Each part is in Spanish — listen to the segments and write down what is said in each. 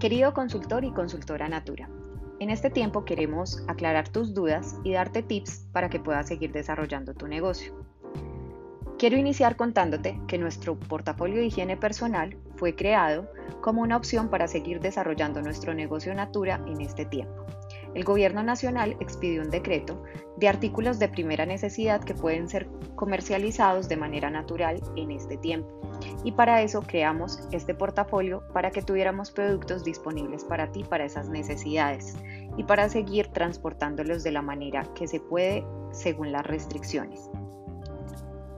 Querido consultor y consultora Natura, en este tiempo queremos aclarar tus dudas y darte tips para que puedas seguir desarrollando tu negocio. Quiero iniciar contándote que nuestro portafolio de higiene personal fue creado como una opción para seguir desarrollando nuestro negocio Natura en este tiempo. El Gobierno Nacional expidió un decreto de artículos de primera necesidad que pueden ser comercializados de manera natural en este tiempo. Y para eso creamos este portafolio para que tuviéramos productos disponibles para ti para esas necesidades y para seguir transportándolos de la manera que se puede según las restricciones.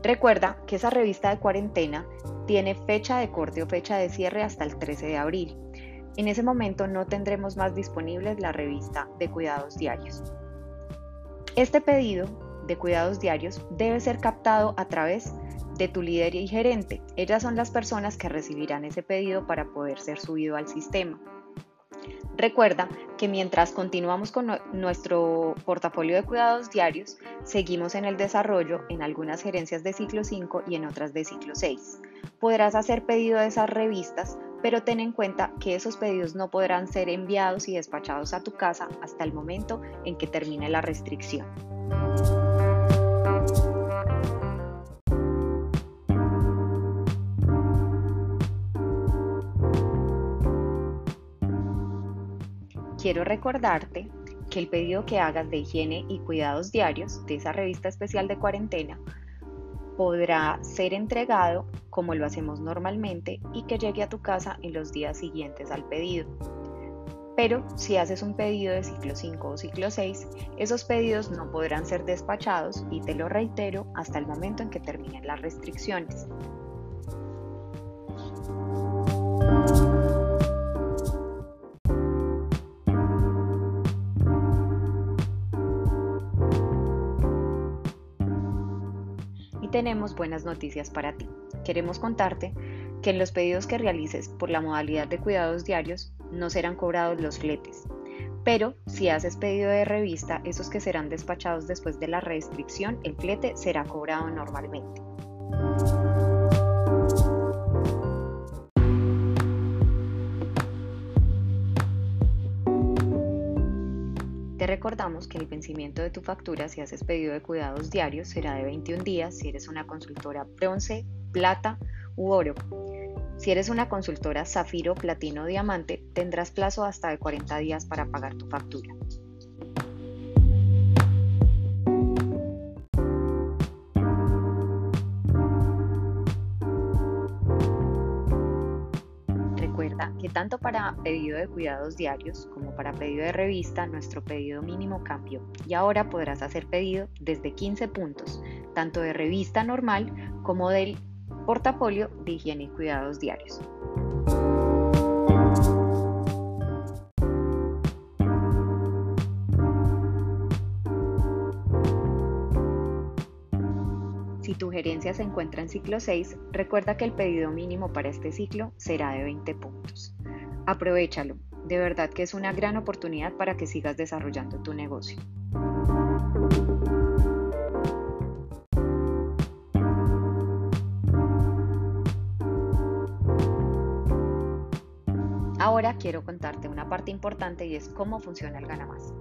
Recuerda que esa revista de cuarentena tiene fecha de corte o fecha de cierre hasta el 13 de abril. En ese momento no tendremos más disponibles la revista de cuidados diarios. Este pedido de cuidados diarios debe ser captado a través de tu líder y gerente. Ellas son las personas que recibirán ese pedido para poder ser subido al sistema. Recuerda que mientras continuamos con nuestro portafolio de cuidados diarios, seguimos en el desarrollo en algunas gerencias de ciclo 5 y en otras de ciclo 6. Podrás hacer pedido de esas revistas, pero ten en cuenta que esos pedidos no podrán ser enviados y despachados a tu casa hasta el momento en que termine la restricción. Quiero recordarte que el pedido que hagas de higiene y cuidados diarios de esa revista especial de cuarentena podrá ser entregado como lo hacemos normalmente y que llegue a tu casa en los días siguientes al pedido. Pero si haces un pedido de ciclo 5 o ciclo 6, esos pedidos no podrán ser despachados y te lo reitero hasta el momento en que terminen las restricciones. tenemos buenas noticias para ti. Queremos contarte que en los pedidos que realices por la modalidad de cuidados diarios no serán cobrados los fletes. Pero si haces pedido de revista, esos que serán despachados después de la restricción, el flete será cobrado normalmente. Te recordamos que el vencimiento de tu factura si haces pedido de cuidados diarios será de 21 días si eres una consultora bronce, plata u oro. Si eres una consultora zafiro, platino o diamante, tendrás plazo hasta de 40 días para pagar tu factura. que tanto para pedido de cuidados diarios como para pedido de revista nuestro pedido mínimo cambió y ahora podrás hacer pedido desde 15 puntos, tanto de revista normal como del portafolio de higiene y cuidados diarios. Si tu gerencia se encuentra en ciclo 6, recuerda que el pedido mínimo para este ciclo será de 20 puntos. Aprovechalo, de verdad que es una gran oportunidad para que sigas desarrollando tu negocio. Quiero contarte una parte importante y es cómo funciona el Ganamás.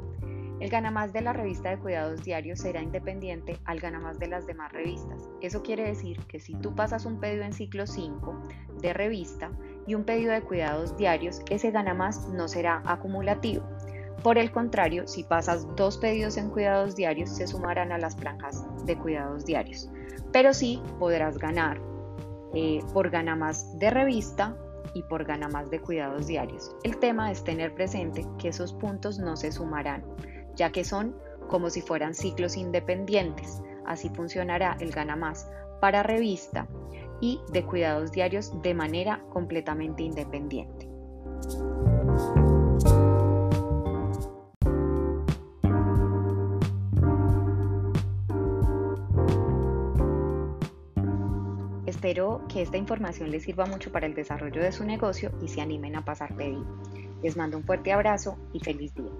El ganamás de la revista de cuidados diarios será independiente al ganamás de las demás revistas. Eso quiere decir que si tú pasas un pedido en ciclo 5 de revista y un pedido de cuidados diarios, ese ganamás no será acumulativo. Por el contrario, si pasas dos pedidos en cuidados diarios, se sumarán a las franjas de cuidados diarios. Pero sí podrás ganar eh, por ganamás de revista y por ganamás de cuidados diarios. El tema es tener presente que esos puntos no se sumarán ya que son como si fueran ciclos independientes. Así funcionará el Gana Más para revista y de cuidados diarios de manera completamente independiente. Espero que esta información les sirva mucho para el desarrollo de su negocio y se animen a pasar pedido. Les mando un fuerte abrazo y feliz día.